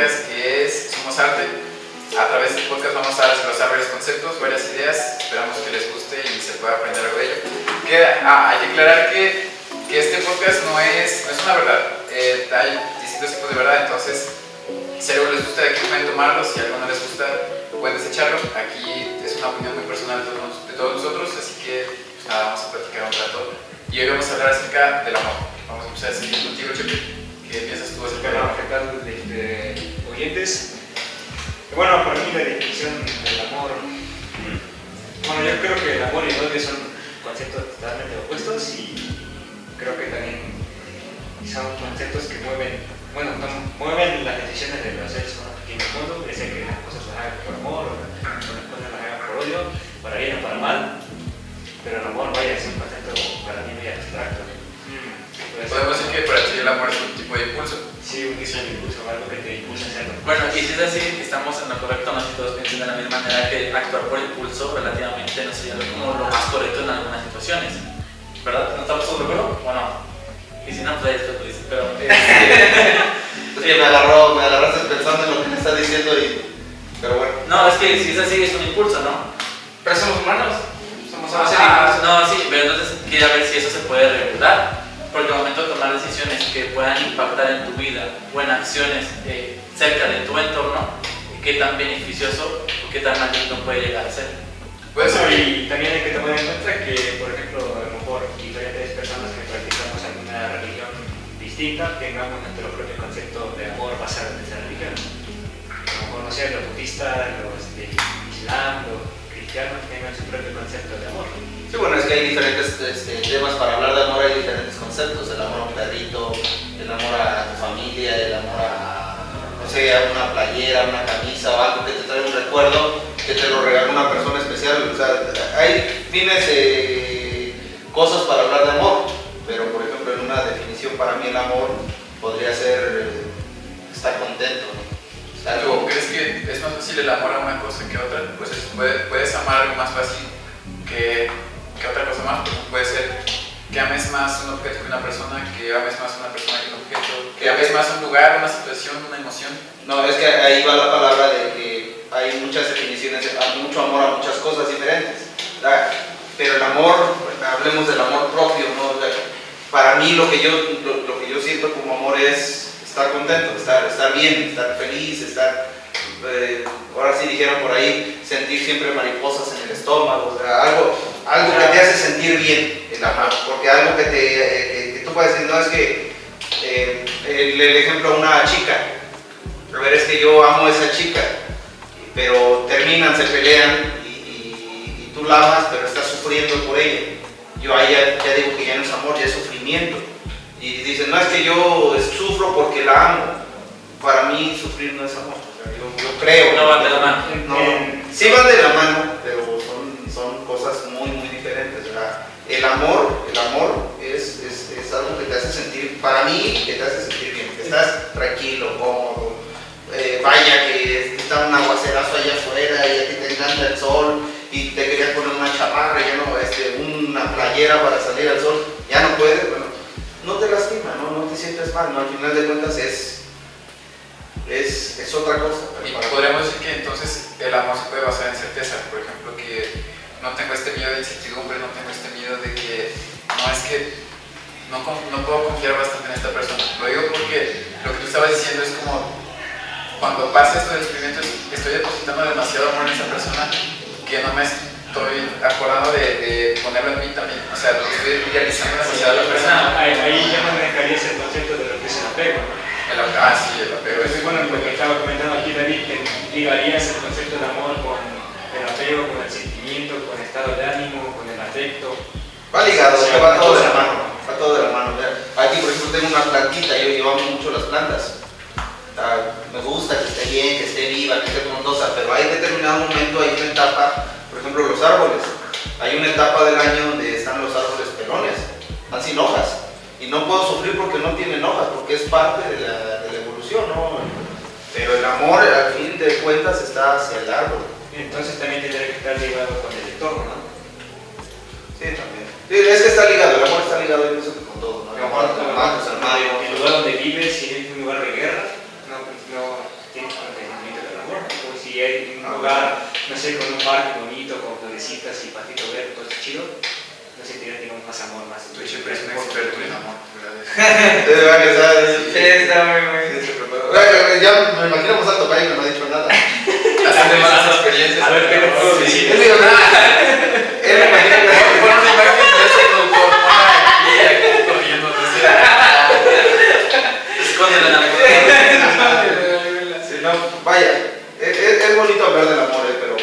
que es Somos Arte. A través de este podcast vamos a desglosar varios conceptos, varias ideas. Esperamos que les guste y se pueda aprender algo de ello. Queda, ah, hay que aclarar que, que, este podcast no es, no es una verdad. Eh, hay distintos tipos de verdad, entonces si algo les gusta, aquí pueden tomarlo. Si algo no les gusta, pueden desecharlo. Aquí es una opinión muy personal de todos, de nosotros, así que pues nada, vamos a platicar un rato. Y hoy vamos a hablar acerca del amor. Vamos a empezar a seguir contigo, Chepe. ¿Qué piensas tú acerca del amor? ¿Qué tal, de, Bueno, para mí la definición del amor. Bueno, yo creo que el amor y el odio son conceptos totalmente opuestos y creo que también son conceptos que mueven, bueno, mueven las decisiones de los seres humanos aquí en el mundo, que las cosas las hagan por amor o las cosas las hagan por odio, para bien o para mal, pero el amor vaya es un concepto para mí muy abstracto. Podemos decir que para ti el amor es un tipo de impulso. Sí, un tipo de impulso, algo que te impulsa a hacerlo. Bueno, y si es así, estamos en lo correcto, no si todos piensan de la misma manera que actuar por impulso relativamente no sería como lo más correcto en algunas situaciones. ¿Verdad? ¿No estamos todos de acuerdo? Bueno, y si no, pues esto tú dices, pero... Es que me agarró, me agarraste pensando en lo que me está diciendo y... Pero bueno. No, es que si es así, es un impulso, ¿no? Pero somos humanos. Somos ah, no, sí, pero entonces quería ver si eso se puede regular. Porque al momento de tomar decisiones que puedan impactar en tu vida o en acciones eh, cerca de tu entorno, qué tan beneficioso o qué tan maligno puede llegar a ser. Pues, y también hay que tomar en cuenta que, por ejemplo, a lo mejor diferentes personas que practicamos alguna religión distinta tengamos nuestro propio concepto de amor basado en esa religión. A lo mejor, no sé, los budistas, los de Islam, los cristianos tengan su propio concepto de amor. Sí, bueno, es que hay diferentes este, temas para hablar de amor, hay diferentes conceptos, el amor a un perrito, el amor a tu familia, el amor a, no sé, a una playera, una camisa o algo que te trae un recuerdo, que te lo regala una persona especial, o sea, hay fines, eh, cosas para hablar de amor, pero por ejemplo en una definición para mí el amor podría ser eh, estar contento, ¿no? crees que es más fácil el amor a una cosa que otra? Pues puedes amar algo más fácil que ¿Qué otra cosa más? puede ser que ames más un objeto que una persona, que ames más una persona que un objeto, que ames más un lugar, una situación, una emoción. No, es que ahí va la palabra de que hay muchas definiciones, hay mucho amor a muchas cosas diferentes. Pero el amor, hablemos del amor propio, ¿no? Para mí lo que yo, lo, que yo siento como amor es estar contento, estar, estar bien, estar feliz, estar eh, ahora sí dijeron por ahí, sentir siempre mariposas en el estómago, o sea, algo, algo que te hace sentir bien el amor, porque algo que, te, eh, que tú puedes decir, no es que eh, el, ejemplo a una chica, a ver, es que yo amo a esa chica, pero terminan, se pelean y, y, tú la amas, pero estás sufriendo por ella. Yo ahí ya, ya, digo que ya no es amor, ya es sufrimiento. Y dicen, no es que yo sufro porque la amo. Para mí sufrir no es amor yo, creo. No van de la mano. No, sí van de la mano, pero son, son cosas muy, muy diferentes. ¿verdad? El amor, el amor es, es, es, algo que te hace sentir, para mí, que te hace sentir bien, que estás tranquilo, cómodo. Eh, vaya que está un aguacerazo allá afuera y a ti te encanta el sol y te querías poner una chamarra, ya no, este, una playera para salir al sol, ya no puedes, bueno, no te lastima, no, no te sientes mal, ¿no? al final de cuentas es es, es otra cosa. Y podríamos decir que entonces el amor se puede basar en certeza, por ejemplo, que no tengo este miedo de incertidumbre, no tengo este miedo de que no es que no, no puedo confiar bastante en esta persona. Lo digo porque lo que tú estabas diciendo es como cuando pasa esto del sufrimiento, estoy depositando demasiado amor en esa persona que no me estoy acordando de, ponerlo en mí también. O sea, estoy idealizando demasiado a la persona. Ahí, ahí ya me dejaría ese concepto de lo que es el apego. El apego, ah, sí, el apego. Es bueno, lo que estaba comentando aquí David, que ligarías el concepto de amor con el apego, con el sentimiento, con el estado de ánimo, con el afecto. Va ligado, va todo de la mano, va todo de la mano. Aquí, por ejemplo, tengo una plantita, yo, amo mucho las plantas. me gusta que esté bien, que esté viva, que esté frondosa, pero hay determinado momento, hay una etapa, por ejemplo, los árboles. Hay una etapa del año donde están los árboles pelones, están sin hojas y no puedo sufrir porque no tienen hojas, porque es parte de la, de la evolución, ¿no? Pero el amor, al fin de cuentas, está hacia el árbol. Entonces también tendría que estar ligado con el entorno, ¿no? Sí, también. Sí, es que está ligado, el amor está ligado que con todo, ¿no? El amor, el armario. El lugar donde vives, si es un lugar de guerra, no, no jugar, no sé, con un parque bonito, con florecitas y patito verde, todo eso chido, no sé, tiene digamos más amor, más. Tú siempre eres un experto en amor, ¿verdad? Entonces, va a empezar a decir, Sí, está muy. Oye, Ya me imagino a Santo País, no me ha dicho nada. Haciendo malas experiencias. A ver, ¿qué le puedo decir? Él me dijo, él me imagino que- Pon una imagen de ese doctor, ponla aquí, aquí corriendo, entonces. Escóndela en la Sí, no, vaya, es, es- es bonito hablar del amor, eh, pero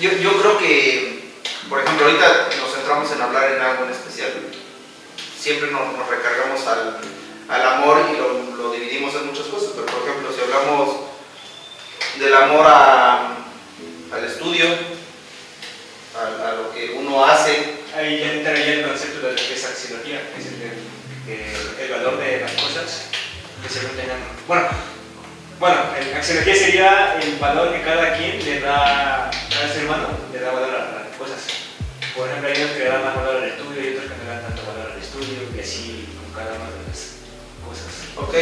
yo, yo creo que, por ejemplo, ahorita nos centramos en hablar en algo en especial. Siempre nos, nos recargamos al, al amor y lo, lo dividimos en muchas cosas, pero por ejemplo, si hablamos del amor a- al estudio, a, a lo que uno hace, Ahí ya entra ya el concepto de lo que es axiología, que es el, de- que el valor de las cosas que se tengan. Bueno, bueno, el axiología sería el valor que cada quien le da, cada ser humano le da valor a las cosas. Por ejemplo, hay unos que le dan más valor al estudio y otros que no le dan tanto valor al estudio, y así con cada una de las cosas. ok,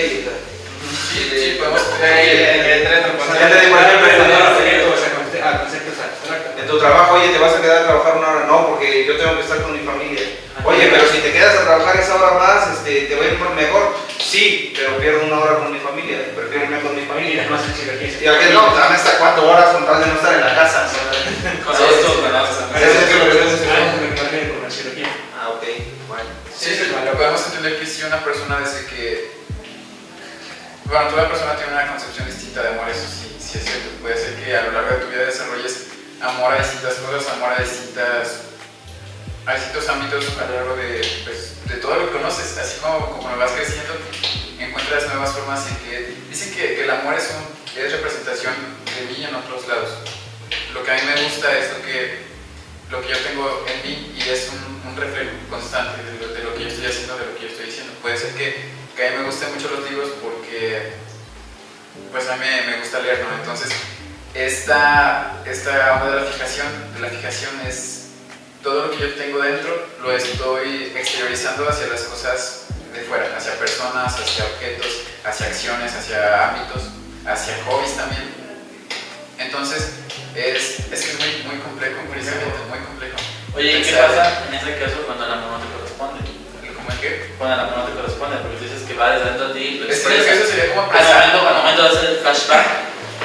Sí, sí, podemos. Ahí, el- el tren, pues, ya te digo, por ejemplo, valor en- a objetos, a conce- a conceptos abstractos. En tu trabajo, oye, te vas a quedar a trabajar una hora, no, porque yo tengo que estar con mi familia. Oye, pero si te quedas a trabajar esa hora más, este, te va a ir mejor. Sí, pero pierdo una hora con mi familia, prefiero irme con mi Y familia. además axiología es Y aquel no, dame hasta cuatro horas con tal de no estar en la casa. Con esto, ¿verdad? Eso es lo que tenemos que Ah, hacer. lo que me refiero con axiología. Ah, ok, bueno. Lo podemos entender que si una persona dice que. Bueno, toda persona tiene una concepción distinta de amor, eso sí, sí es cierto. Puede ser que a lo largo de tu vida desarrolles amor a distintas cosas, amor a distintas. a distintos ámbitos a lo largo de, pues, de todo lo que conoces. Así como, como vas creciendo, encuentras nuevas formas en que. Dicen que el amor es, un, es representación de mí en otros lados. Lo que a mí me gusta es lo que lo que yo tengo en mí y es un, un reflejo constante de lo, de lo que yo estoy haciendo, de lo que yo estoy diciendo. Puede ser que, que a mí me gusten mucho los libros porque pues a mí me, gusta leer, ¿no? Entonces, esta, esta de la fijación, de la fijación es todo lo que yo tengo dentro, lo estoy exteriorizando hacia las cosas de fuera, hacia personas, hacia objetos, hacia acciones, hacia ámbitos, hacia hobbies también. Entonces, es, es muy, muy complejo, precisamente, muy complejo. Oye, ¿y qué pasa en ese caso cuando el amor no te corresponde? ¿Cómo es que? Cuando el amor no te corresponde, porque dices que va desde dentro de ti, lo Es que expresas. eso sería como Al momento, al momento de hacer el flashback,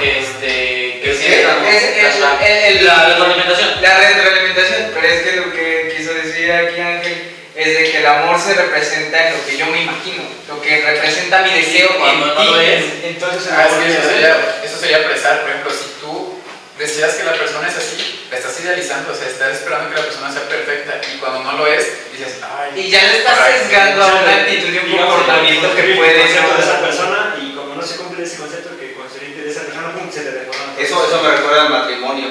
este, que Es, sientes la retroalimentación. La retroalimentación, pero es que lo que quiso decir aquí Ángel es de que el amor se representa en lo que yo me imagino, lo que representa mi deseo Cuando no lo es. Entonces, Ah, eso sería, eso sería presar, por ejemplo, si deseas que la persona es así, la estás idealizando, o sea, estás esperando que la persona sea perfecta y cuando no lo es, dices, ay. Y ya le estás por ahí". sesgando a una actitud y un comportamiento que el puede concepto de esa persona y como no se cumple ese concepto que consciente de esa persona, pum, se te deforma. Eso, eso me recuerda al matrimonio.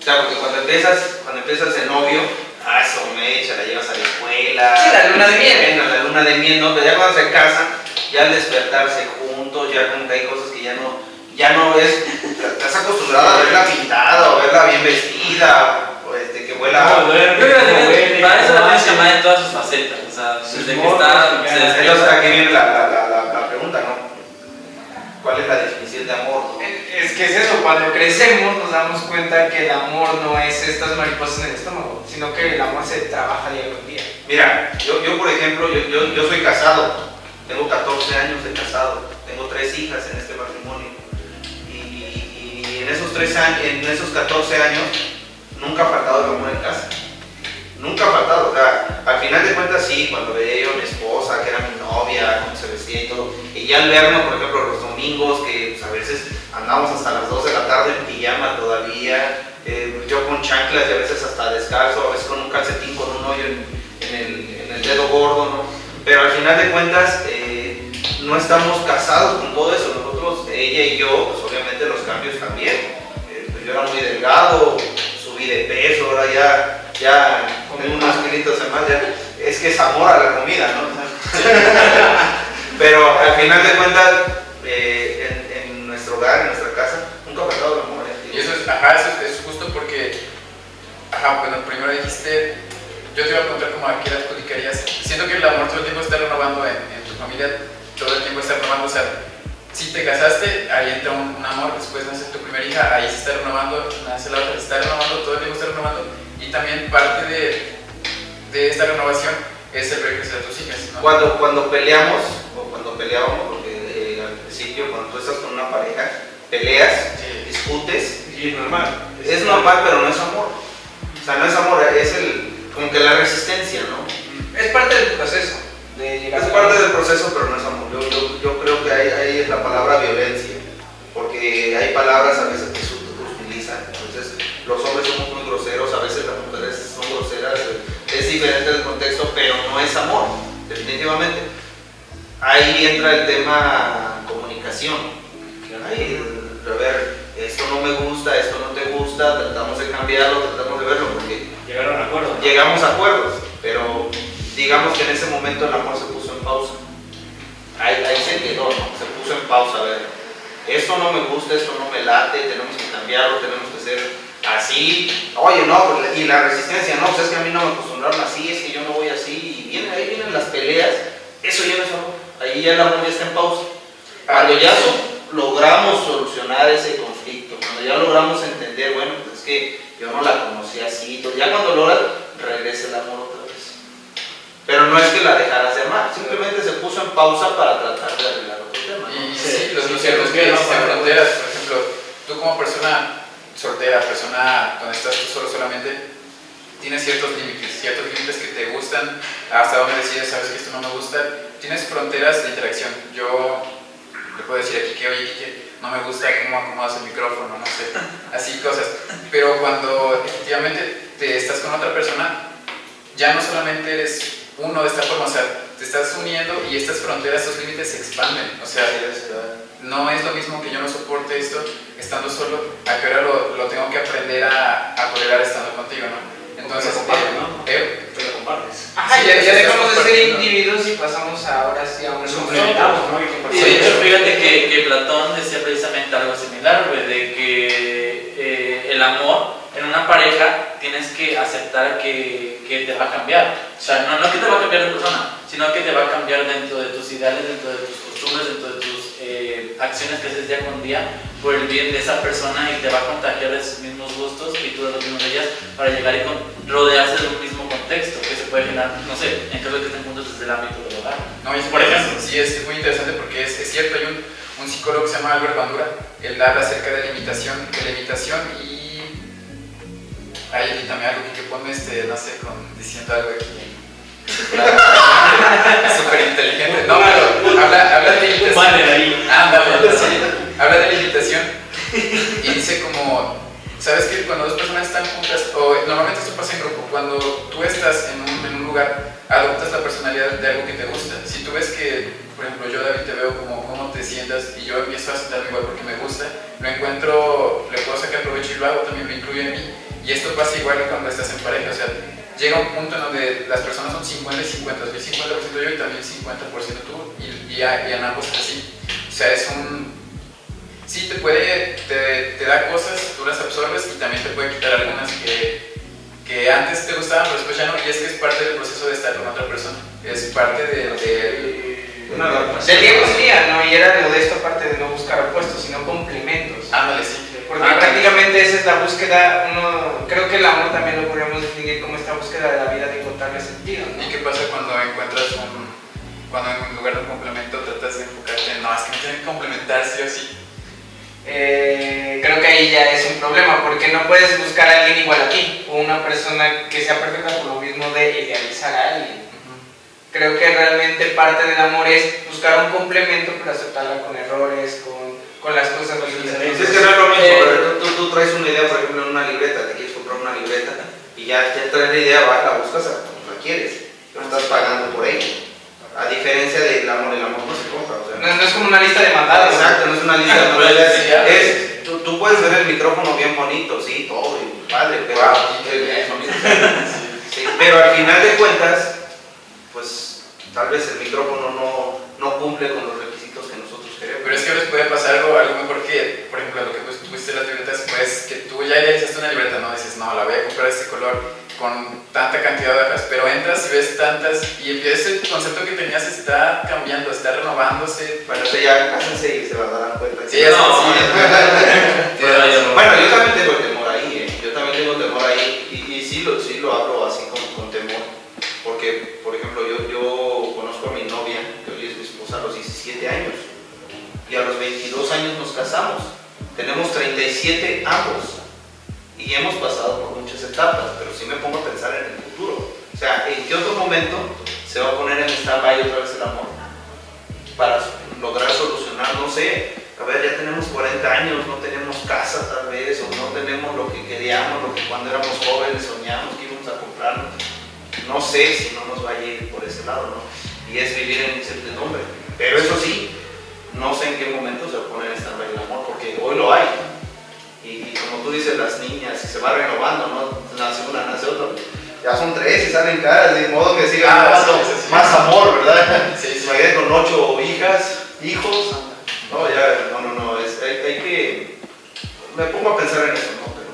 O sea, porque cuando empiezas, cuando empiezas de novio, ah, eso me echa, la llevas a la escuela. Sí, la luna de miel. La luna de miel, ¿no? Pero ya cuando se casan, ya al despertarse juntos, ya como que hay cosas que ya no, ya no ves, estás acostumbrado a verla pintada, o verla bien vestida, o este, que huela. No, duerme, Yo creo que para eso la tienes amar en todas sus facetas. O sea, desde que está. Entonces aquí viene la, la, la, la, la pregunta, ¿no? ¿Cuál es la definición de amor? no? Es que es eso, cuando crecemos nos damos cuenta que el amor no es estas mariposas en el estómago, sino que el amor se trabaja día con día. Mira, yo, yo por ejemplo, yo, yo, yo soy casado, tengo 14 años de casado, tengo tres hijas en este matrimonio. Y, en, esos tres años, en esos 14 años nunca ha faltado el amor en casa. Nunca ha faltado. O sea, al final de cuentas sí, cuando veía yo a mi esposa, que era mi novia, cómo se vestía y todo. Y ya al vernos, por ejemplo, los domingos, que pues, a veces andamos hasta las 2 de la tarde en pijama todavía, eh, yo con chanclas y a veces hasta descalzo, a veces con un calcetín con un hoyo en, en el, en el dedo gordo, ¿no? Pero al final de cuentas eh, no estamos casados con todo eso. Nosotros, ella y yo, delgado, subí de peso, ahora ya, ya tengo unos kilitos de más, ya. Es que es amor a la comida, ¿no? Pero al final de cuentas, eh, en, en nuestro hogar, en nuestra casa, nunca ha faltado el amor. ¿eh? Y eso es, ajá, eso es, es justo porque, ajá, bueno, primero dijiste, yo te iba a preguntar como a qué le adjudicarías. Siento que el amor todo el tiempo está renovando en, en tu familia, todo el tiempo está renovando, o sea, si te casaste, ahí entra un, un amor, después nace tu primera hija, ahí se está renovando, nace la otra, se está renovando, todo el tiempo está renovando, y también parte de, de esta renovación es el crecer a tus hijas, ¿no? Cuando, cuando peleamos, o cuando peleábamos, porque eh, al principio, cuando tú estás con una pareja, peleas, Sí. discutes, Y es normal. es normal, pero no es amor. O sea, no es amor, es el, como que la resistencia, ¿no? Es parte del proceso de llegar Es a- parte del proceso, pero no es amor. Yo, yo- yo creo que ahí, ahí es la palabra violencia, porque hay palabras a veces que se utilizan. Entonces, los hombres somos muy groseros, a veces las mujeres son groseras, es diferente el contexto, pero no es amor, definitivamente. Ahí entra el tema comunicación. Ahí, a ver, esto no me gusta, esto no te gusta, tratamos de cambiarlo, tratamos de verlo, porque Llegaron a acuerdo. llegamos a acuerdos, pero digamos que en ese momento el amor se puso en pausa. Ahí, ahí se quedó, ¿no? se puso en pausa. A ver, esto no me gusta, esto no me late, tenemos que cambiarlo, tenemos que ser así. Oye, no, pues, y la resistencia, no, pues es que a mí no me acostumbraron así, es que yo no voy así, y viene, ahí vienen las peleas, eso ya no es amor. Ahí ya el amor ya está en pausa. Cuando ya so- logramos solucionar ese conflicto, cuando ya logramos entender, bueno, pues es que yo no la conocí así, entonces ya cuando logras, regresa el amor otra vez. Pero no es que la dejaras de amar, simplemente se puso en pausa para tratar de arreglar otro tema. ¿no? Y Sí, sí, los sí, lo cierto es sí, que no, fronteras. Por ejemplo, tú como persona soltera, persona donde estás tú solo solamente, tienes ciertos límites, ciertos límites que te gustan, hasta donde decides, sabes que esto no me gusta. Tienes fronteras de interacción. Yo le puedo decir aquí que, oye, Kike, no me gusta cómo acomodas el micrófono, no sé, así cosas. Pero cuando efectivamente te estás con otra persona, ya no solamente eres uno de esta forma, o sea, te estás uniendo y estas fronteras, estos límites se expanden. O sea, no es lo mismo que yo no soporte esto estando solo, a que ahora lo, lo tengo que aprender a, a tolerar estando contigo, ¿no? Entonces, Pero compartes, eh, ¿no? eh, Te lo compartes. Ajá, Sí, ya, ya dejamos de ser individuos y pasamos ahora sí a un complementamos, ¿no? Y de hecho, fíjate que, que Platón decía precisamente algo similar, güey, de que eh, el amor en una pareja tienes que aceptar que, que te va a cambiar. O sea, no, no que te va a cambiar de persona, sino que te va a cambiar dentro de tus ideales, dentro de tus costumbres, dentro de tus eh, acciones que haces día con día por el bien de esa persona y te va a contagiar de sus mismos gustos y tú de los mismos de ellas para llegar y con- rodearse de un mismo contexto que se puede generar, no sé, en caso de que estén juntos desde el ámbito del hogar. No, y Por ejemplo. Sí, es, es muy interesante porque es, es cierto, hay un, un psicólogo que se llama Albert Bandura, él habla acerca de la imitación, de la imitación y... Ay, y también algo que ponme, este, no sé, con, diciendo algo aquí. Súper inteligente. No, pero habla, habla de imitación. Banner ahí. Ándale, sí. Habla de la imitación y dice como, ¿sabes que Cuando dos personas están juntas, o normalmente esto pasa en grupo, cuando tú estás en un, en un lugar, adoptas la personalidad de algo que te gusta. Si tú ves que, por ejemplo, yo David te veo como cómo te sientas y yo empiezo a sentarme igual porque me gusta, lo encuentro, le puedo sacar provecho y lo hago, también me incluye en mí. Y esto pasa igual cuando estás en pareja, o sea, llega un punto en donde las personas son 50 y 50, yo 50% yo y también 50% tú, y, y, a- y en ambos es así. O sea, es un, sí te puede, te, te da cosas, tú las absorbes y también te puede quitar algunas que, que antes te gustaban, pero después ya no, y es que es parte del proceso de estar con otra persona, es parte de, de Una adaptación. Del Diego sería, ¿no? Y era de modesto aparte de no buscar opuestos, sino complementos. ándale, sí. Porque Ah, prácticamente esa es la búsqueda, uno, creo que el amor también lo podríamos definir como esta búsqueda de la vida de encontrarle sentido, ¿no? ¿Y qué pasa cuando encuentras un, cuando en lugar de un complemento tratas de enfocarte en, no, es que me tienen que complementar sí o sí? Eh, creo que ahí ya es un problema, porque no puedes buscar a alguien igual a ti, o una persona que sea perfecta por lo mismo de idealizar a alguien. Creo que realmente parte del amor es buscar un complemento, pero aceptarla con errores, con, con las cosas diferencias. Pues es que no es lo mismo, Eh, pero tú, tú- traes una idea, por ejemplo, en una libreta, te quieres comprar una libreta y ya, ya traes la idea, va, la buscas a como la quieres, no estás pagando por ella. A diferencia del amor, el amor no se compra, o sea, No, no es como una lista de mandados. Exacto, no es una lista de diseñar. es, tú, tú puedes ver el micrófono bien bonito, sí, todo, y padre, pero. Sí, pero al final de cuentas, pues tal vez el micrófono no, no cumple con los requisitos Pero es que a veces puede pasar algo, algo mejor que, por ejemplo, lo que tú tuviste las libretas, pues que tú ya idealizaste una libreta, ¿no? Dices, no, la voy a comprar este color, con tanta cantidad de hojas, pero entras y ves tantas y el concepto que tenías está cambiando, está renovándose. Bueno, eso ya cásense y se van a dar cuenta. Sí, No, sí. Yo- Bueno, yo también tengo tenemos 37 ambos y hemos pasado por muchas etapas, pero sí me pongo a pensar en el futuro, o sea, ¿en qué otro momento se va a poner en stand-by otra vez el amor? Para lograr solucionar, no sé, a ver, ya tenemos 40 años, no tenemos casa tal vez, o no tenemos lo que queríamos, lo que cuando éramos jóvenes soñamos que íbamos a comprarnos. No sé si no nos va a ir por ese lado, ¿no? Y es vivir en incertidumbre. Pero eso sí, no sé en qué momento se a poner esta el amor, porque hoy lo hay. Y, y como tú dices, las niñas, y se va renovando, ¿no? Nace una, nace otra. Ya son tres y salen caras, de modo que sigan Ah, dando sí, sí, sí. más amor, ¿verdad? Sí, sí. Imagínate con ocho hijas, hijos. No, ya, no, no, no, es, hay, hay que. Me pongo a pensar en eso, ¿no? Pero,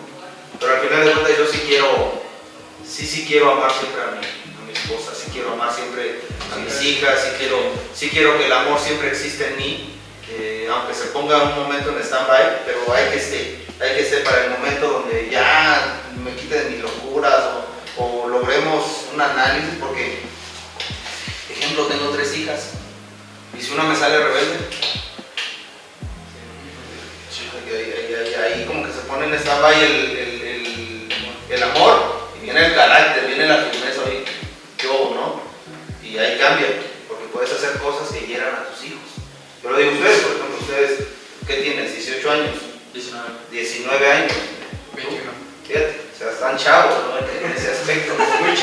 pero al final de cuentas, yo sí quiero. Sí, sí quiero amar siempre a mi, hijas, sí quiero, sí quiero que el amor siempre exista en mí, eh, aunque se ponga un momento en stand-by, pero hay que esté, hay que estar para el momento donde ya me quite de mis locuras o, logremos un análisis, porque, ejemplo, tengo tres hijas, y si una me sale rebelde, ahí, como que se pone en stand-by el, el, amor, y viene el carácter, viene la firmeza, yo, ¿no? Y ahí cambia, porque puedes hacer cosas que hieran a tus hijos. Yo lo digo a ustedes, por ejemplo, ustedes, ¿qué tienes? 18 años, 19. 19 años. 21. Fíjate, o sea, están chavos ¿no? en ese aspecto.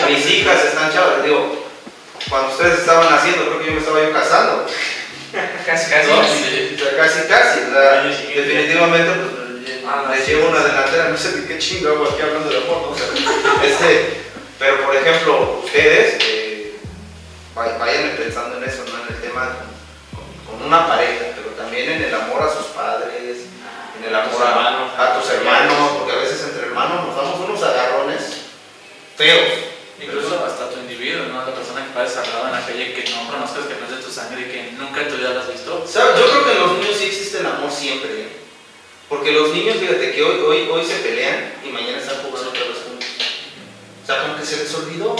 Mis hijas están chavas, les digo, cuando ustedes estaban naciendo, creo que yo me estaba yo casando. Casi, casi. No, casi. sí. O sea, casi, casi. Definitivamente, pues, Ah, les llevo una delantera, no sé ni qué chingo hago aquí hablando de amor, ¿no? Sea, este, pero por ejemplo, ustedes eh, vayan pensando en eso, ¿no? En el tema con, con una pareja, pero también en el amor a sus padres, en el amor a, hermanos. a tus hermanos, porque a veces entre hermanos nos damos unos agarrones feos. Incluso hasta tu individuo, ¿no? La persona que pares al lado en la calle que no conozcas, que no es de tu sangre y que nunca en tu vida la has visto. ¿Sabes? Yo creo que en los niños sí existe el amor siempre, ¿eh? Porque los niños, fíjate que hoy, hoy, hoy se pelean y mañana están jugando otra vez juntos. O sea, como que se les olvidó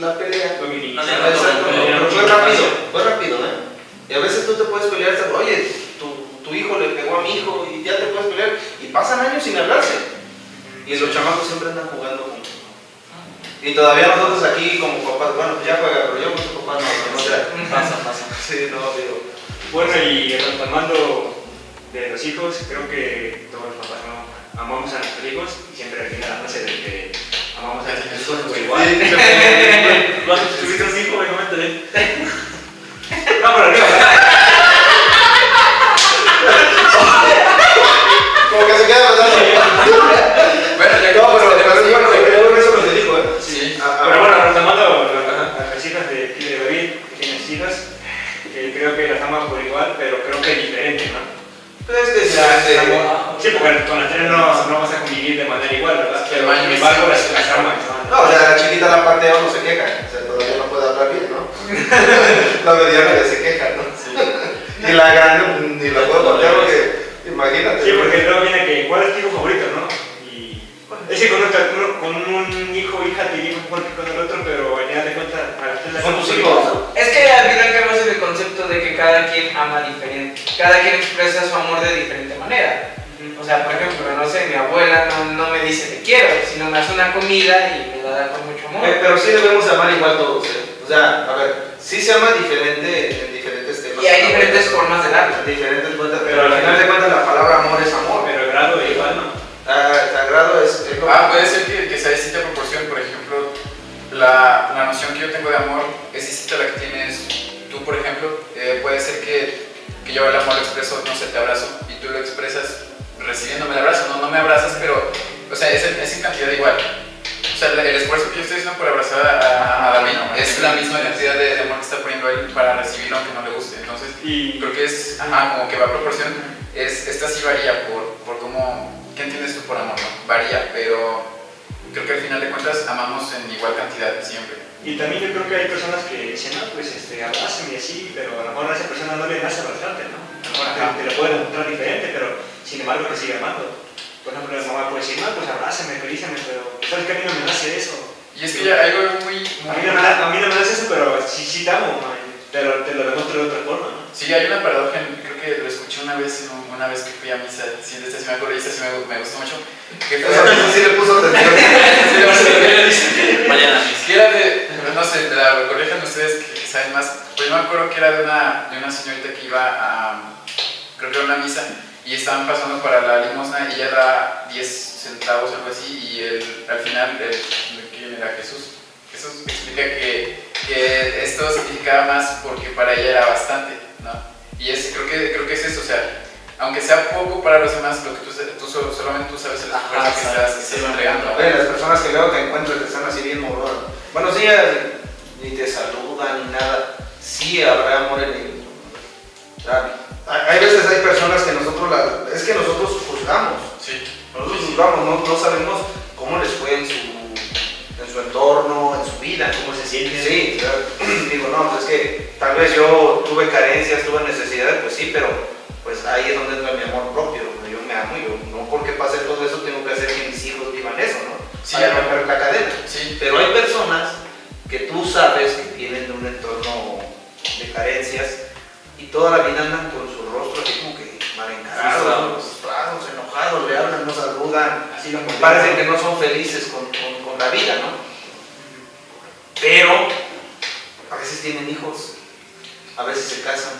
la pelea. Fue mi pero rápido, no. fue rápido, ¿eh? Y a veces tú te puedes pelear, hasta, oye, tu, tu hijo le pegó a mi hijo y ya te puedes pelear. Y pasan años sin hablarse. Y los chamacos siempre andan jugando juntos. Y todavía nosotros aquí como papás, bueno, pues ya juega, pero yo con tu papá no, no, Pasa, pasa. Sí, no, digo. Bueno, y retomando de los hijos, creo que todos los papás ¿no? amamos a nuestros hijos y siempre viene la frase de que amamos a nuestros hijos por igual. Cuando tuviste un hijo, me comenté. No, pero arriba. Como que se queda pensando. Bueno, ya que No, pero, pero bueno, hijos, pero eso lo dijo, ¿eh? Sí. Ah, ah, Pero bueno, retomando las hijas de, aquí de David, que hijas, que creo que las aman por igual, pero creo que diferente, ¿no? Pues es que Sí, porque con las tres no, no vas a convivir de manera igual, ¿verdad? Pero las, siempre las amas, ¿no? No, o sea, la chiquita la parte de abajo se queja, o sea, todavía no puede hablar bien, ¿no? la mediana ya se queja, ¿no? Y la grande ni la puedo voltear porque, imagínate. Sí, porque luego viene que, ¿cuál es tu hijo favorito, no? Y es que con, otra- uno- con un hijo o hija te digo con el otro, pero al final de cuentas, Son tus hijos. Es que al final caemos en el concepto de que cada quien ama diferente. Cada quien expresa su amor de diferente manera. O sea, por ejemplo, no sé, mi abuela no, no me dice te quiero, sino me hace una comida y me la da con mucho amor. Eh, Pero sí debemos amar igual todos, ¿eh? O sea, a ver, sí se ama diferente en diferentes temas. Y hay diferentes formas de darlo. En diferentes cuentas, pero al final de cuentas la palabra amor es amor. Pero el grado de igual, ¿no? Ah, sagrado es, es lo Ah, puede ser que, que sea distinta proporción, por ejemplo, la, la noción que yo tengo de amor es distinta a la que tienes tú, por ejemplo. Eh, puede ser que, que yo el amor lo expreso, no sé, te abrazo, y tú lo expresas recibiéndome el abrazo, no, no me abrazas, pero, o sea, es, en- es en cantidad igual. O sea, el, el esfuerzo que yo estoy haciendo por abrazar a, a David es la misma cantidad de, de amor que está poniendo él para recibirlo aunque no le guste. Entonces, Y creo que es, ajá, como que va a proporción. Es, esta sí varía por, por cómo, ¿qué entiendes tú por amor? no? Varía, pero creo que al final de cuentas amamos en igual cantidad siempre. Y también yo creo que hay personas que dicen, no, pues este, abrázame y así, pero a lo mejor a esa persona no le nace abrazarte, ¿no? Ajá. te, te lo puede demostrar diferente, pero sin embargo te sigue amando. Por ejemplo, la mamá puede decir, no, pues abrázame, felicíame, pero sabes que a mí no me nace eso. Y es que ya hay algo muy... A mí muy no me, da- a mí no me nace eso, pero sí, sí te amo, te lo, te lo demuestro de otra forma, ¿no? Sí, hay una paradoja, creo que lo escuché una vez, una vez que fui a misa, sí, esta sí me acuerdo, y esta sí me, me gustó mucho, que fue... Eso sí le puso atención. Sí, le puse atención. Vayan a mis. que era de, no sé, de la, corrijan ustedes que saben más, pues yo me acuerdo que era de una, de una señorita que iba a, creo que era una misa, y estaban pasando para la limosna, y ella da 10 centavos, algo así, y el, al final, el, ¿quién era Jesús? Jesús explica que, que esto significaba más porque para ella era bastante, ¿no? Y es, creo, que, creo que es eso, o sea, aunque sea poco para los demás, lo que tú, tú solo- solamente tú sabes el esfuerzo que estás, sí, estás sí, entregando. Oye, las personas que luego te encuentras que están así bien moradas. Buenos días, ni te saludan ni nada. Sí habrá amor en sea, hay veces hay personas que nosotros, la- es que nosotros juzgamos. Sí. Nosotros juzgamos, no, no sabemos cómo les fue en su, en su entorno, en su vida. ¿Cómo se siente? Sí, digo, no, pues es que tal vez yo tuve carencias, tuve necesidades, pues sí, pero pues ahí es donde entra mi amor propio, donde yo me amo, yo no porque pase todo eso tengo que hacer que mis hijos vivan eso, ¿no? Sí, Para no. romper la cadena. Sí, Pero hay personas que tú sabes que vienen de un entorno de carencias y toda la vida andan con su rostro así como que mal encarados, Frustrados. enojados, le hablan, no saludan, Así lo parece que no son felices con, con- con la vida, ¿no? Pero a veces tienen hijos, a veces se casan.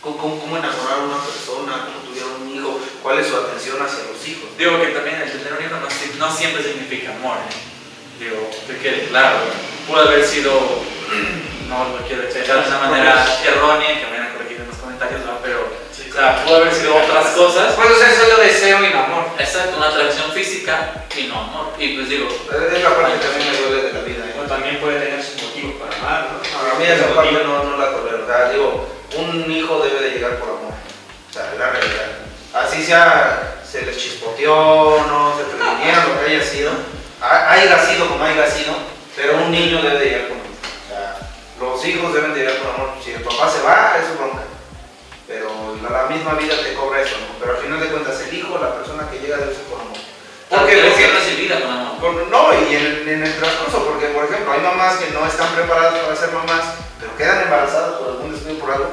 ¿Cómo, cómo, enamorar a una persona? ¿Cómo tuvieron un hijo? ¿Cuál es su atención hacia los hijos? Digo que también el tener un hijo no siempre significa amor. ¿eh? Digo, que quede claro. Pudo haber sido, no lo quiero expresar de una manera errónea, que me vayan a corregir en los comentarios, ¿no? pero sí, o sea, pudo haber sido otras cosas. Puede ser solo deseo y no amor. Exacto, una atracción física y no amor. Y pues digo, Es la parte que también me duele de la vida. ¿eh? O también puede tener sus motivos para amar, ¿no? A mí esa parte no, no la tolero. O sea, digo, un hijo debe de llegar por amor. O sea, es la realidad. Así sea, se les chispoteó, no se previnieron, lo que haya sido. Ha- Haya sido como haya sido, pero un niño debe de llegar por amor. Los hijos deben de llegar por amor. Si el papá se va, eso es bronca. Pero la, la misma vida te cobra eso, ¿no? Pero al final de cuentas, el hijo, la persona que llega debe ser por amor. ¿Por qué? debe Porque recibida con amor. con- no, y en, en el transcurso, porque por ejemplo hay mamás que no están preparadas para ser mamás, pero quedan embarazadas por algún descuido por algo,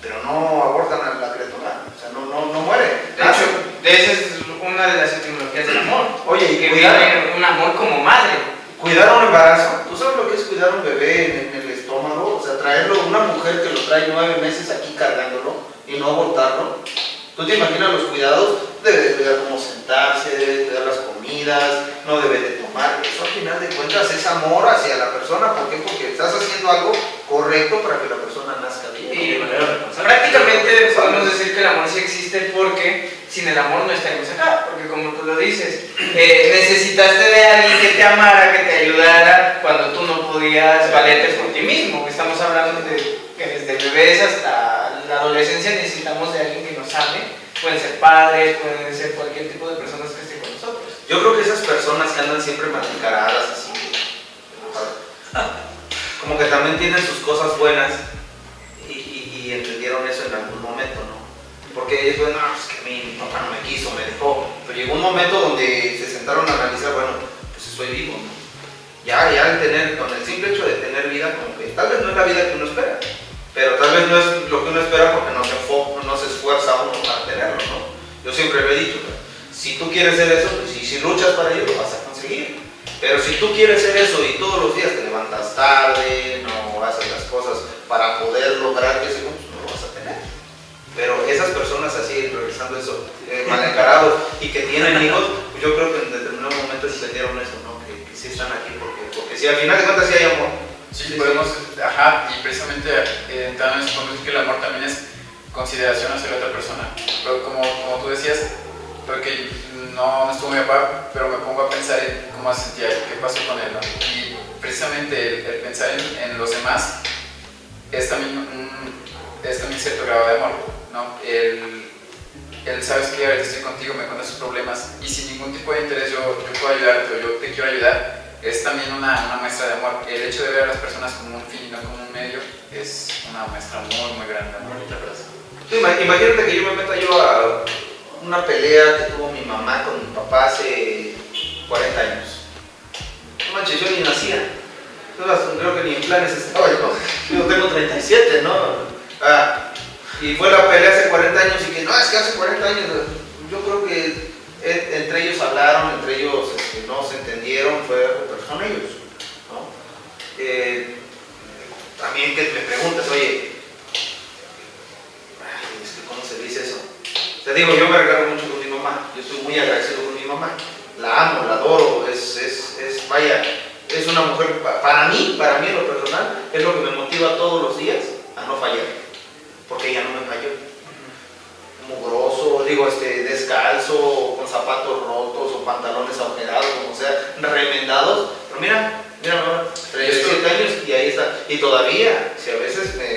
pero no abortan a la criatura, o sea, no, no, no muere. De hecho, de esa es una de las etimologías del amor. Oye, y Que cuidar, un amor como madre. Cuidar un embarazo, ¿tú sabes lo que es cuidar un bebé en, el estómago? O sea, traerlo, una mujer que lo trae nueve meses aquí cargándolo y no abortarlo. ¿Tú te imaginas los cuidados? Debe de cuidar cómo sentarse, debe de cuidar las comidas, no debe de tomar. Eso al final de cuentas es amor hacia la persona. ¿Por qué? Porque estás haciendo algo correcto para que la persona nazca bien. Responsable. prácticamente podemos decir que el amor sí existe porque sin el amor no estaríamos acá. Porque como tú lo dices, eh, necesitaste de alguien que te amara, que te ayudara cuando tú no podías valerte por ti mismo. Estamos hablando de que desde bebés hasta la adolescencia necesitamos de alguien que nos ame. Pueden ser padres, pueden ser cualquier tipo de personas que estén con nosotros. Yo creo que esas personas que andan siempre mal encaradas, así, como que también tienen sus cosas buenas y- y entendieron eso en algún momento, ¿no? Porque ellos, bueno, es que mi papá no me quiso, me dejó. Pero llegó un momento donde se sentaron a analizar, bueno, pues estoy vivo, ¿no? Ya, ya el tener, con el simple hecho de tener vida, como que tal vez no es la vida que uno espera, pero tal vez no es lo que uno espera porque no se se esfuerza uno para tenerlo, ¿no? Yo siempre lo he dicho, ¿no? si tú quieres ser eso, pues, y si luchas para ello, lo vas a conseguir. Pero si tú quieres ser eso y todos los días te levantas tarde, no haces las cosas para poder lograr que eso, pues no lo vas a tener. Pero esas personas así, regresando eso, eh, mal encarados y que tienen hijos, pues yo creo que en determinado momento entendieron eso, ¿no? Que, que sí están aquí porque, porque si al final de cuentas sí hay amor. Sí, podemos, ajá, y precisamente eh, entrando en eso, podemos decir que el amor también es consideración hacia la otra persona. Pero como, como tú decías, porque no, no estuvo mi papá, pero me pongo a pensar en cómo se sentía, qué pasó con él, ¿no? Y precisamente el, pensar en, en los demás es también, un, es también cierto grado de amor, El, el sabes que ahorita estoy contigo, me cuentas tus problemas y sin ningún tipo de interés yo, yo puedo ayudarte o yo te quiero ayudar, es también una, una muestra de amor. El hecho de ver a las personas como un fin y no como un medio es una muestra muy, muy grande de amor. Ima- Imagínate que yo me meta yo a una pelea que tuvo mi mamá con mi papá hace 40 años. No manches, yo ni nacía. Hasta creo que ni en planes estaba yo. Yo tengo 37, ¿no? Ah, y fue la pelea hace 40 años y que no, es que hace 40 años. Yo creo que en- entre ellos hablaron, entre ellos este, no se entendieron, fue algo personal ellos. ¿no? Eh, también que me preguntas, oye, es que ¿cómo se dice eso? Te digo, yo me regalo mucho con mi mamá, yo estoy muy agradecido con mi mamá, la amo, la adoro, es, es, es vaya, es una mujer, pa- para mí, para mí en lo personal, es lo que me motiva todos los días a no fallar, porque ella no me falló. Mugroso, digo, este, descalzo, con zapatos rotos o pantalones agujerados, como sea, remendados, pero mira, mira, mamá, 37 años y ahí está, y todavía, si a veces me,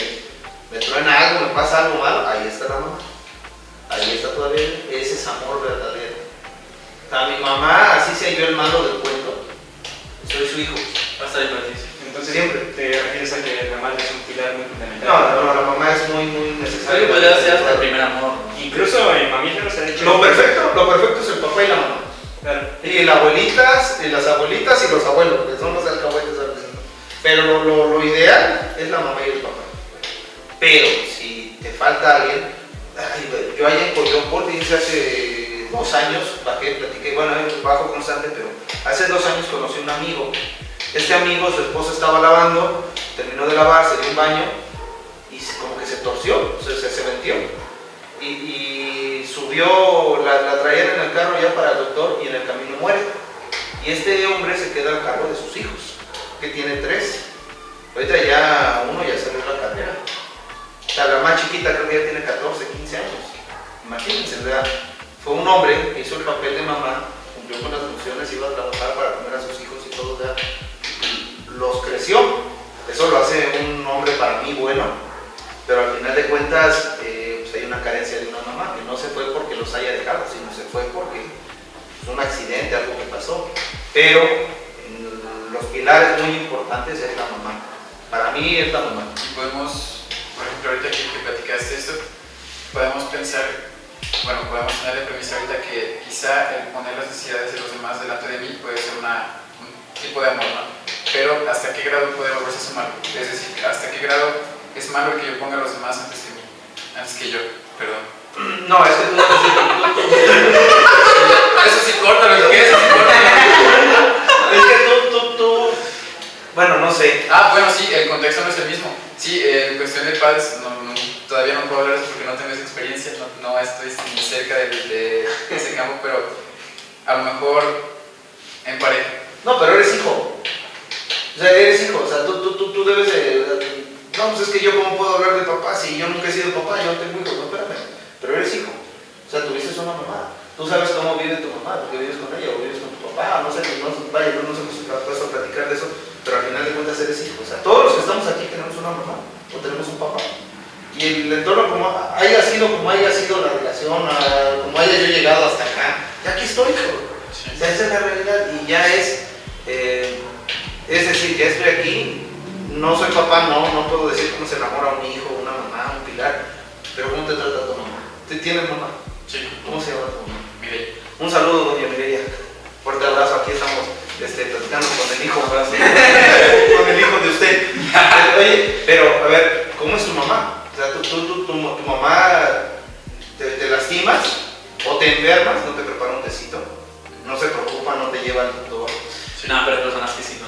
me truena algo, me pasa algo malo, ahí está la mamá. Ahí está todavía, ese es amor verdadero. A mi mamá, así sea yo el malo del cuento, soy su hijo. Va a estar importantísimo. Entonces, Siempre. te refieres a que la madre es un pilar muy fundamental. No, no, la mamá es muy, muy Creo necesaria. que podría ser hasta el primer amor. Incluso en mamíferos se ha dicho. Lo perfecto, lo perfecto es el papá y la mamá. Claro. Y las abuelitas, y las abuelitas y los abuelos, que son los alcahuetes a. Pero lo, lo, lo ideal es la mamá y el papá. Pero si te falta alguien, ay, yo allá en Coyopol, dice hace dos años, bajé, platiqué, bueno, bajo constante, pero hace dos años conocí un amigo. Este amigo, su esposa estaba lavando, terminó de lavar, se dio un baño y como que se torció, se, se, se metió. Y, subió, la, la traían en el carro ya para el doctor y en el camino muere. Y este hombre se queda al cargo de sus hijos, que tiene tres. Ahorita ya uno ya salió de la carrera. O sea, la más chiquita creo que ya tiene 14, 15 años. Imagínense, ¿verdad? Fue un hombre que hizo el papel de mamá, cumplió con las funciones, iba a trabajar para comer a sus hijos y todo, ¿verdad? Los creció. Eso lo hace un hombre para mí bueno, pero al final de cuentas eh, pues hay una carencia de una mamá, que no se fue porque los haya dejado, sino se fue porque fue un accidente, algo que pasó. Pero mm, los pilares muy importantes es la mamá. Para mí es la mamá. Y podemos, por ejemplo, ahorita que, platicaste esto, podemos pensar, bueno, podemos tener de premisa ahorita que quizá el poner las necesidades de los demás delante de mí puede ser un tipo de amor, ¿no? Pero ¿hasta qué grado puede volverse eso malo? Es decir, ¿hasta qué grado es malo que yo ponga a los demás antes que mí? Antes que yo, perdón. No, es debes decir- Eso sí, córtalo, lo que es, eso sí, córtalo. es que tú, tú, tú, bueno, no sé. Ah, bueno, sí, el contexto no es el mismo. Sí, eh, en cuestión de padres, no, no, todavía no puedo hablar de eso porque no tengo esa experiencia, no, no estoy ni cerca de, de ese campo, pero a lo mejor en pareja. No, pero eres hijo. O sea, eres hijo. O sea, tú, tú, tú, tú debes de. No, pues es que yo, ¿cómo puedo hablar de papá si yo nunca he sido papá? Yo no tengo hijos. No, espérame. Pero eres hijo. O sea, tuviste una mamá. Tú sabes cómo vive tu mamá, porque vives con ella o vives con tu papá. No sé, no, vaya, no nos hemos puesto a platicar de eso, pero al final de cuentas eres hijo. O sea, todos los que estamos aquí tenemos una mamá o tenemos un papá. Y el entorno, como haya sido, como haya sido la relación, a- como haya yo llegado hasta acá, ya aquí estoy, hijo. O sea, esa es la realidad y ya es, es decir, ya estoy aquí, no soy papá, no, no puedo decir cómo se enamora un hijo, una mamá, un pilar, pero ¿cómo te trata tu mamá? ¿Tú tienes mamá? Sí, ¿Cómo se llama tu mamá? mire, Un saludo, doña Mireya. Fuerte abrazo, aquí estamos este, platicando con el hijo, con el hijo de usted. Oye, pero a ver, ¿cómo es tu mamá? O sea, tú, tú, tú- tu, tu mamá te, te lastimas o te enfermas, no te prepara un tecito, no se preocupa, no te lleva al doctor. No, pero hay personas que sí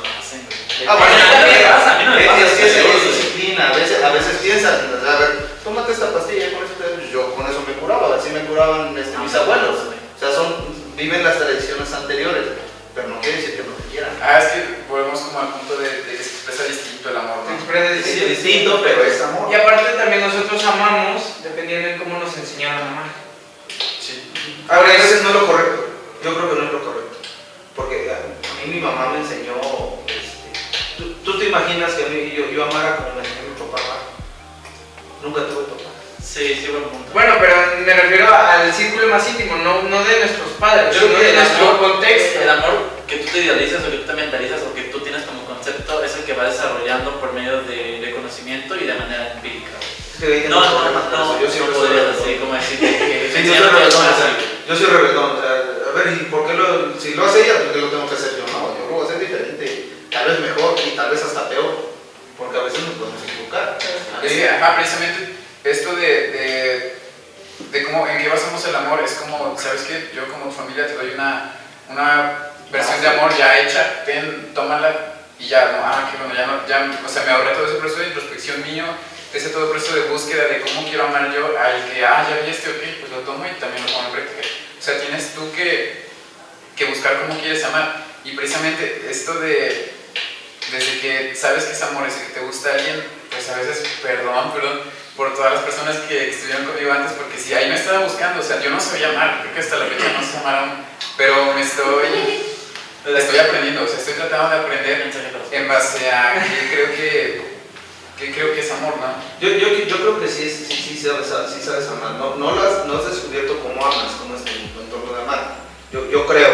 Ah, bueno, a mí no me disciplina, a veces, a veces piensas, a ver, tómate esta pastilla, con eso te- yo con eso me curaba, así me curaban este, mis abuelos. O sea, son, viven las tradiciones anteriores, pero no quiere decir que no te quieran. Ah, es que volvemos como al punto de, de que se expresa distinto el amor, Se expresa Es distinto. distinto, pero es amor. Y aparte también nosotros amamos dependiendo de cómo nos enseñaron a amar. Sí. Ahora, eso no es lo correcto. Yo creo que no es lo correcto. Porque a mí mi mamá me enseñó. este, ¿tú, tú te imaginas que a mí yo, yo amara como me enseñó mi papá? Nunca tuve papá. Sí, sí, buen punto. Bueno, pero me refiero al círculo más íntimo, no, no de nuestros padres, Yo sino que de nuestro amor, contexto. el amor que tú te idealizas o que tú te mentalizas o que tú tienes como concepto es el que va desarrollando por medio de, de conocimiento y de manera empírica. Que No, no, no. Yo no siempre soy podrías rebeldón. así como decirte que Sí, yo soy no rebeldón, o más sea, así. yo soy rebeldón, o sea, a ver, ¿y por qué lo, si lo hace ella, por qué lo tengo que hacer yo? A hacer diferente, tal vez mejor y tal vez hasta peor, porque a veces nos podemos equivocar. Es que, ajá, precisamente esto de, de, de cómo, en qué basamos el amor es como, ¿sabes qué? Yo como familia te doy una, una versión de amor ya hecha, ten, tómala y ya, no, ah, qué bueno, ya no, ya, o sea, me ahorré todo ese proceso de introspección mío, ese todo proceso de búsqueda de cómo quiero amar yo al que, ah, ya vi este, ok, pues lo tomo y también lo pongo en práctica. O sea, tienes tú que, que buscar cómo quieres amar. Y precisamente esto de, desde que sabes que es amor, desde que te gusta alguien, pues a veces, perdón, perdón, por todas las personas que estuvieron conmigo antes, porque si ahí me estaba buscando, o sea, yo no sabía amar, creo que hasta la fecha no sé amar aún, pero me estoy, estoy aprendiendo, o sea, estoy tratando de aprender en base a que creo que, creo que es amor, ¿no? Yo, yo, yo creo que sí, sí, sí, sabes, sí sabes amar. No, no, lo has, no has descubierto cómo amas, cómo es tu, entorno de amar. Yo, yo creo,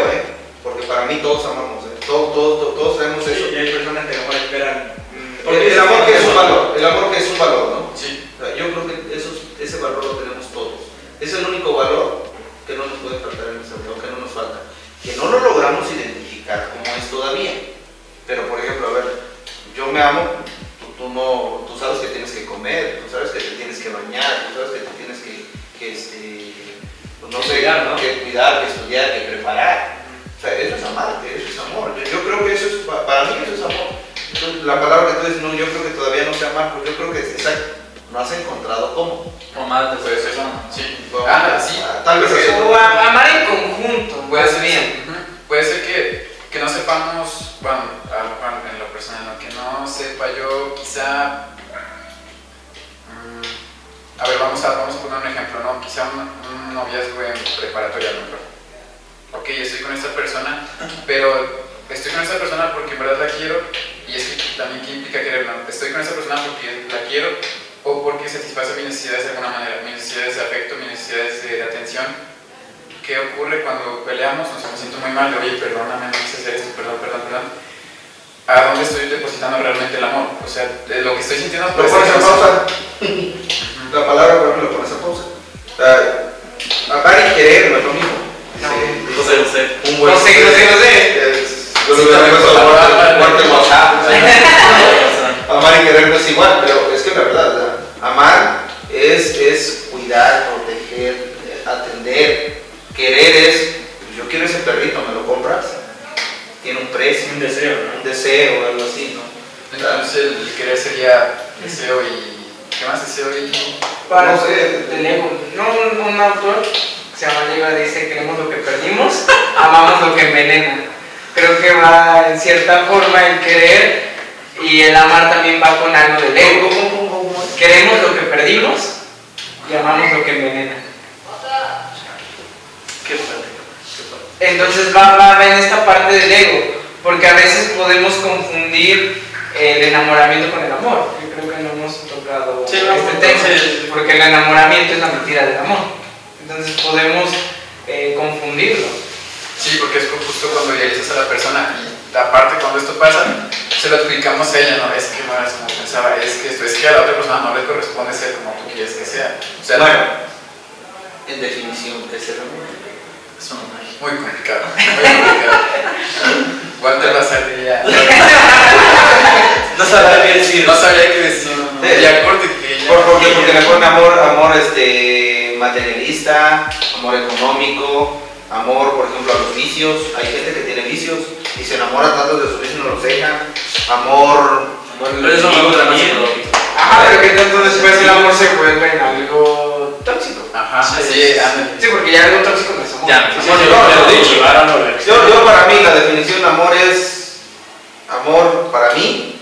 mí todos amamos, ¿eh? Todos, todos, todos, todos sabemos Sí, eso. y hay personas que mejor esperan. mm, El, el amor que de lo que estoy sintiendo Lo puede pones a pausa. La palabra, por ejemplo, lo pones a pausa. O sea, amar y querer no es lo mismo. No. Sí, No sé, no sé. Un buen No sé, no sé, no. Sí, Amar y querer no es igual, pero es que la verdad, amar es, es cuidar, proteger, atender. Querer es, pues, yo quiero ese perrito, ¿me lo compras? Tiene un precio, Un deseo, un ¿no? deseo o algo así, ¿no? Entonces el querer sería deseo y... ¿Qué más deseo y...? Para No sé. ego. No, un, un autor que se llama Leiva dice, queremos lo que perdimos, amamos lo que envenena. Creo que va en cierta forma el querer y el amar también va con algo del ego. Queremos lo que perdimos y amamos lo que envenena. Qué. Entonces va, va, va en esta parte del ego, porque a veces podemos confundir el enamoramiento con el amor. Yo creo que no hemos tocado Sí, no, este tema, porque el enamoramiento es la mentira del amor. Entonces podemos eh, confundirlo. Sí, porque es justo cuando idealizas a la persona y aparte cuando esto pasa, se lo adjudicamos a ella, ¿no? Es que no eres como pensaba, es que esto, es que a la otra persona no le corresponde ser como tú quieres que sea. O sea, Bueno, en definición, ¿qué es el amor? Es una magia. muy complicado, muy complicado. Walter Lazar diría, No sabía qué decir. no sabía qué decir, Sí. ya corte que ya. ¿Por, por qué? Porque le ponen amor, amor este, materialista, amor económico, amor, por ejemplo, a los vicios. Hay gente que tiene vicios y se enamora tanto de sus vicios y no los deja. Amor, amor Pero eso me gusta también. Ajá, pero que tanto después el amor se vuelve en algo tóxico. Ajá, Sí, sí, sí. porque ya algo tóxico no es amor. Ya, Sí, sí, amor, sí, yo lo Yo, yo para mí, la definición de amor es amor para mí.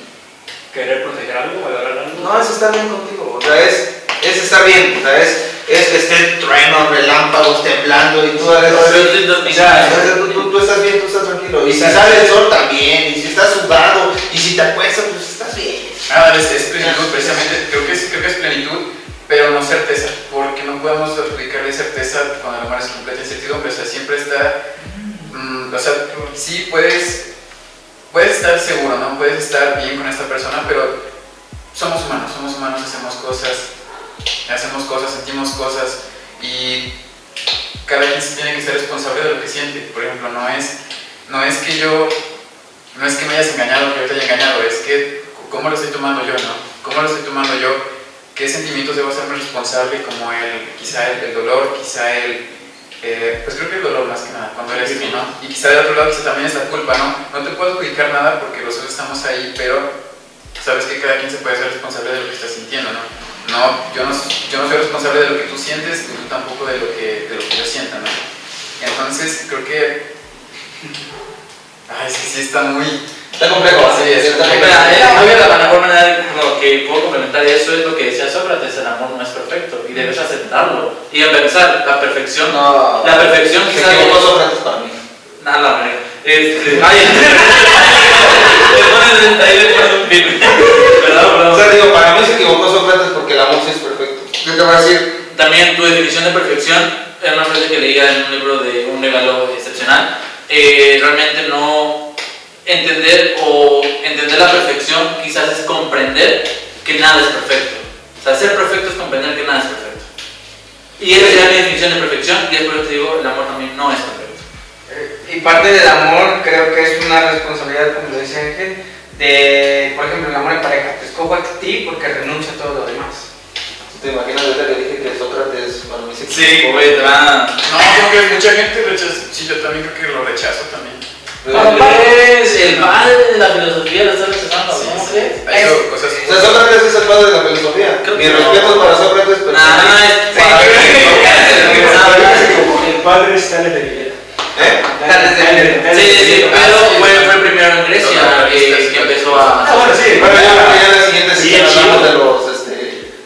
Querer proteger algo, valorar algo. No, es estar bien contigo. O sea, es, es estar bien. O sea, es, es que esté trueno, relámpagos, temblando y tú eres. O sea, tú, tú- tú estás bien, tú estás tranquilo. Y si sale el sol también, y si estás sudado, y si te acuestas, pues estás bien. Ah, es, es plenitud, precisamente, creo que es, creo que es plenitud pero no certeza, porque no podemos adjudicarle certeza cuando el amor es completa incertidumbre, o sea, siempre está, mm, o sea, sí puedes, puedes estar seguro, ¿no? Puedes estar bien con esta persona, pero somos humanos, somos humanos, hacemos cosas, hacemos cosas, sentimos cosas y cada quien se tiene que ser responsable de lo que siente. Por ejemplo, no es, no es que yo, no es que me hayas engañado, que yo te haya engañado, es que cómo lo estoy tomando yo, ¿no? ¿Cómo lo estoy tomando yo? ¿Qué sentimientos debo hacerme responsable? Como el, quizá el, el dolor, quizá el, eh, pues creo que el dolor más que nada, cuando eres tú, ¿no? Y quizá de otro lado quizá también es la culpa, ¿no? No te puedo adjudicar nada porque los dos estamos ahí, pero sabes que cada quien se puede ser responsable de lo que está sintiendo, ¿no? No, yo no, yo no soy responsable de lo que tú sientes, y tú tampoco de lo que, de lo que yo sienta, ¿no? Entonces, creo que... Ay, es que sí está muy... Está complejo. Sí, es está complejo. Eh, la mejor manera lo que puedo complementar eso es lo que decía Sócrates, el amor no es perfecto y debes aceptarlo. Y a pensar, la perfección, No, la perfección se quizás... equivocó Sócrates para mí. Nada, la verga. Este, ay, le pones. Perdón, O sea, digo, para mí se equivocó Sócrates porque el amor sí es perfecto. Yo te voy a decir, También tu definición de perfección era una frase que leía en un libro de un regalo excepcional. Eh, realmente no entender o entender la perfección quizás es comprender que nada es perfecto. O sea, ser perfecto es comprender que nada es perfecto. Y esa sería mi definición de perfección y es por eso te digo, el amor también no es perfecto. Y parte del amor creo que es una responsabilidad, como lo dice Ángel, de, por ejemplo, el amor en pareja. Te escojo a ti porque renuncio a todo lo demás. ¿te imaginas ahorita que dije que Sócrates para mí se Sí, güey. No, creo que mucha gente rechaza... Sí, yo también creo que lo rechazo también. Es el padre de la filosofía, lo está rechazando, ¿no crees? Ha hecho cosas... O sea, Sócrates es el padre de la filosofía. Creo Mi que no. respeto para Sócrates, pero. Ah, es Para mí, El padre es Tales de Mileto. ¿Eh? Tales de Mileto. Sí, sí, sí, pero sí, fue, sí. primero en Grecia que, sí, sí, empezó a... Ah, bueno, sí. Bueno, ya en la siguiente Sí, es chido. de los, este,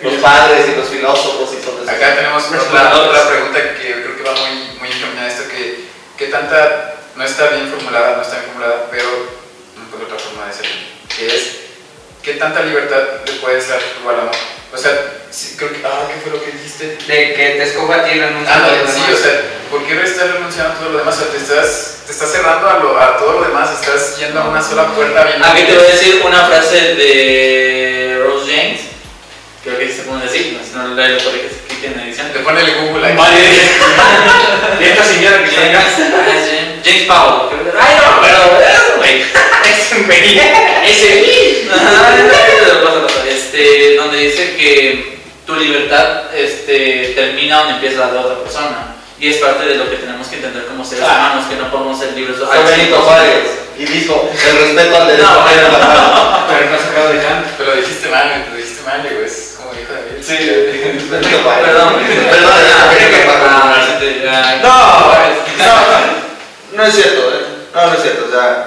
los padres y los filósofos y todo eso. Acá tenemos otra, pregunta que yo creo que va muy, muy encaminada a esto, que, que tanta, no está bien formulada, no está bien formulada, pero no encuentro otra forma de decirlo, que es, ¿qué tanta libertad le puedes dar tú al amor? O sea, sí, creo que, ah, ¿qué fue lo que dijiste? De que te escojo a ti a Ah, no, sí, o sea, ¿por qué estás renunciando a todo lo demás? O sea, te estás, te estás cerrando a, lo- a todo lo demás, estás yendo a una sola puerta bien. Aquí te voy a decir una frase de Rose James, creo que se puede decir, no, si no la lo corriges aquí tiene edición. Te pone el Google ahí. Y esta señora que está acá. James, James Powell, ay no, pero eso, güey. Es un güey. Ese güey. Este, donde dice que tu libertad este, termina donde empieza la de otra persona. Y es parte de lo que tenemos que entender como seres Ah. humanos, que no podemos ser libres. Fue Benito Juárez y dijo: el respeto al derecho No, a la paz. Pero no ha sacado de Kant. Pero lo dijiste mal, lo dijiste mal, güey, es como hijo de Dios. Sí. Perdón, perdón. Ah, ah, No, no, no es cierto, ¿eh? No, no es cierto, o sea.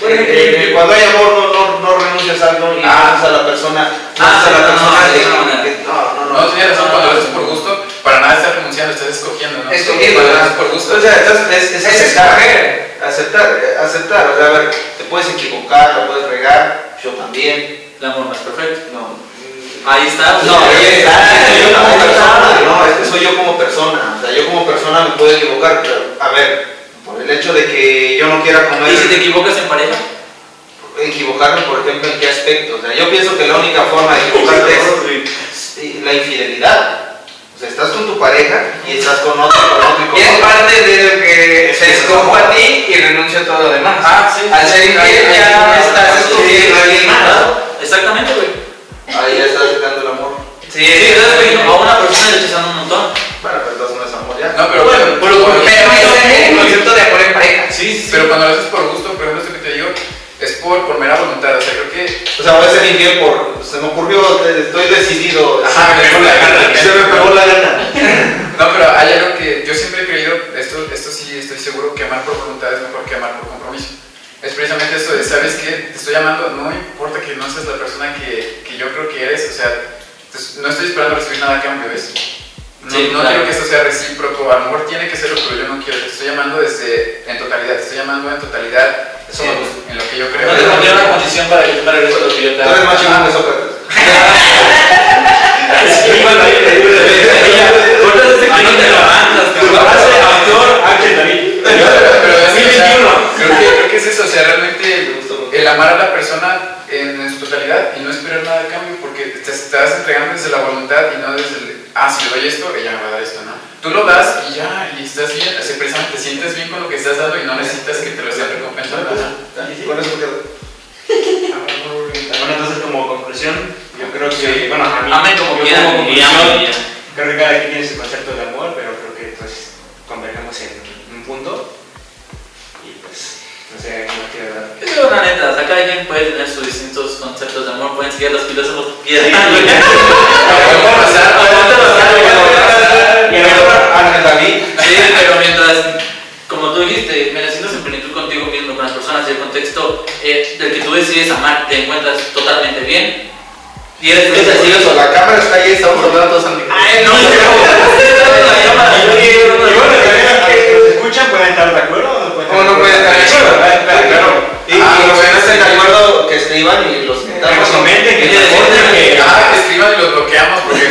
Bueno, eh, eh, cuando hay amor no, no, no renuncias a algo y Ah. a la persona. Ah, a la persona no, no, no, no, no, no. No, tienes razón, cuando lo haces por gusto, para nada estás renunciando, estás escogiendo, ¿no? Escogiendo, Cuando lo haces por gusto. O sea, estás- es, es escoger. aceptar, eh, aceptar, o sea, a ver, te puedes equivocar, la puedes regar, yo también, El amor no es perfecto. no. Ahí está. No, ahí está, soy yo como persona, no, es que soy yo como persona, o sea, yo como persona me puedo equivocar, pero, a ver, por el hecho de que yo no quiera comer, ¿Y si te equivocas en pareja? equivocarme, por ejemplo, en qué aspecto, o sea, yo pienso que la única forma de equivocarte es la infidelidad, o sea, estás con tu pareja y estás con otro, con otro y con Y es parte de lo que Es te que escojo a ti y renuncio a todo lo demás. Ah, sí. Al ser infiel ya estás escogiendo a alguien más. Exactamente, güey. Ahí ya estás dejando el amor. Sí, Sí, estás escogiendo a una persona y rechazando un montón. Bueno, pero entonces no es amor ya. No, pero Bueno, por- Pero es el concepto de amor en pareja. Sí, sí, pero cuando lo haces por gusto, por ejemplo, esto que te digo, es por, por mera voluntad, o sea, creo que... O sea, voy a ser infiel por. Se me ocurrió, te- estoy decidido. Ajá, me pegó la gana. Se me pegó la gana. No, pero hay algo que yo siempre he creído, esto, esto sí estoy seguro, que amar por voluntad es mejor que amar por compromiso es precisamente eso de, ¿sabes qué? Te estoy llamando, no importa que no seas la persona que, que yo creo que eres, o sea, no estoy esperando recibir nada a cambio, ¿ves? No, sí, no claro. quiero que esto sea recíproco, a lo mejor tiene que serlo, pero yo no quiero, te estoy llamando desde, en totalidad, te estoy llamando en totalidad en, en, lo que yo creo. No te pondría una condición para que para eso lo que yo te hago. más chingón de Sócrates. Sí, bueno, ahí, ahí, ahí, ahí, ahí, ahí, ahí, ahí, ahí, pero, pero es, sí, o sea, creo, que, creo, que, es eso, o sea, realmente el amar a la persona en, su totalidad y no esperar nada de cambio porque te estás entregando desde la voluntad y no desde el, ah, si le doy esto, ella me va a dar esto, ¿no? Tú lo das y ya, y estás bien, se te sientes bien con lo que estás dando y no necesitas que te lo sea recompensado. ¿no? Con eso quedó. Bueno, entonces como conclusión, yo creo que, bueno, a mí, como quieran, Creo que cada quien tiene su concepto de amor, pero creo que pues convergemos en un punto y pues, no sé, cómo quiero dar. Yo digo la neta, o sea, cada quien puede tener sus distintos conceptos de amor, pueden seguir los filósofos que quieran. Ángel David. Sí, pero mientras, como tú dijiste, en plenitud contigo mismo, con las personas y el contexto eh, del que tú decides amar, te encuentras totalmente bien. Y eres Es así. curioso, la cámara está ahí, estamos hablando todos amigos. Ay, no, escuchan pueden estar de acuerdo o no pueden no pueden estar de acuerdo. Claro, claro. Y, Ah, los que bueno, no estén de acuerdo, que escriban y los Que quitamos. nos comenten, que que... Ah, escriban y los bloqueamos porque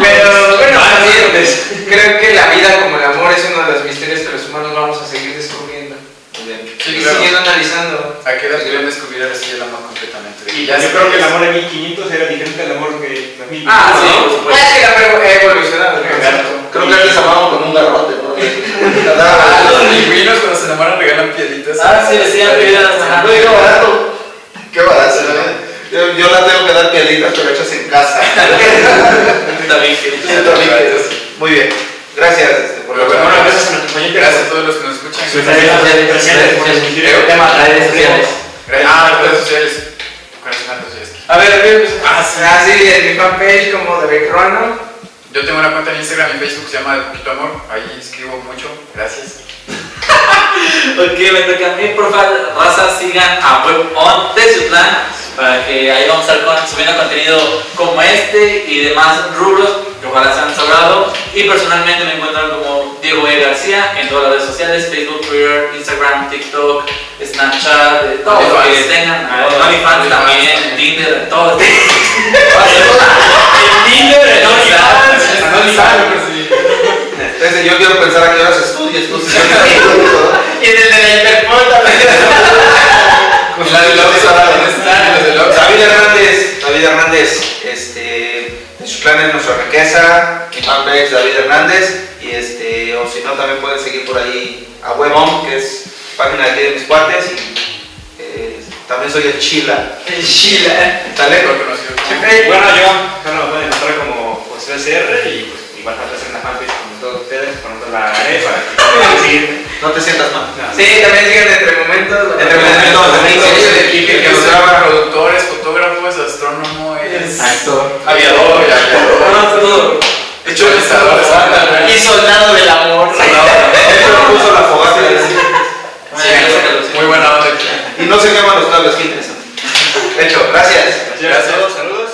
Pero bueno, Ah, pues. creo que la vida como el amor es uno de los misterios que los humanos vamos a seguir descubriendo. Y siguiendo analizando. ¿A qué edad debían descubrir ahora sí el amor completamente? Y Ya yo creo que el amor de 1500 era diferente al amor de 2000. Ah, sí, por supuesto. Es que la ha evolucionado. ¿No? Creo que antes amábamos con un garrote, ¿no? Ah, los pingüinos cuando se enamoran regalan piedritas. Ah, sí, decían piedras. Oye, qué barato. Qué barato, ¿no? Yo, yo las tengo que dar piedritas, pero hechas en casa. Está bien, que- Muy bien. Gracias este, por bueno, gracias a. Gracias a todos los que nos escuchan. Redes sociales, tema. redes sociales. Gracias. Ah, redes sociales. ¿Cuáles son las redes sociales? A ver, a ver, Ah, sí. ah, sí, en mi fanpage como David Ruano. Yo tengo una cuenta en Instagram y Facebook que se llama De Poquito Amor. Ahí escribo mucho. Gracias. Ok, me toca a mí, por favor, raza, sigan a WebOn Teciutlán para que ahí vamos a estar subiendo contenido como este y demás rubros que ojalá sean sobrado. Y personalmente me encuentran como Diego E. García en todas las redes sociales: Facebook, Twitter, Instagram, TikTok, Snapchat, de todo lo que tengan. Ah, OnlyFans también. Tinder, todo. En Tinder, en OnlyFans. No, pero sí. Entonces, yo quiero pensar a qué horas estudias tú. Y en el de la Interpol también. La de Lobby, ¿dónde está? Lobby. David Hernández, David Hernández, este, su clan es nuestra riqueza, mi fanpage David Hernández, y este, o si no también pueden seguir por ahí a Webom, que es página de aquí de mis cuates, y eh, también soy el Chila. El. ¿Sale? Mejor conocido. Bueno, yo, bueno, me pueden encontrar como José SR y pues igual falta hacer una fanpage como todos ustedes, con nosotros la haré para que puedan seguir. No te sientas mal. No, Sí, también siguen entre momentos. Entre momentos, que que nos nos graba, graba. productores, fotógrafos, astrónomo, es Actor. aviador, aviador. todo. Hecho pensador, Y soldado del amor. Él puso la fogata. Muy buena onda. Y no se queman los cables, qué interesante. Hecho, gracias. Gracias. Gracias.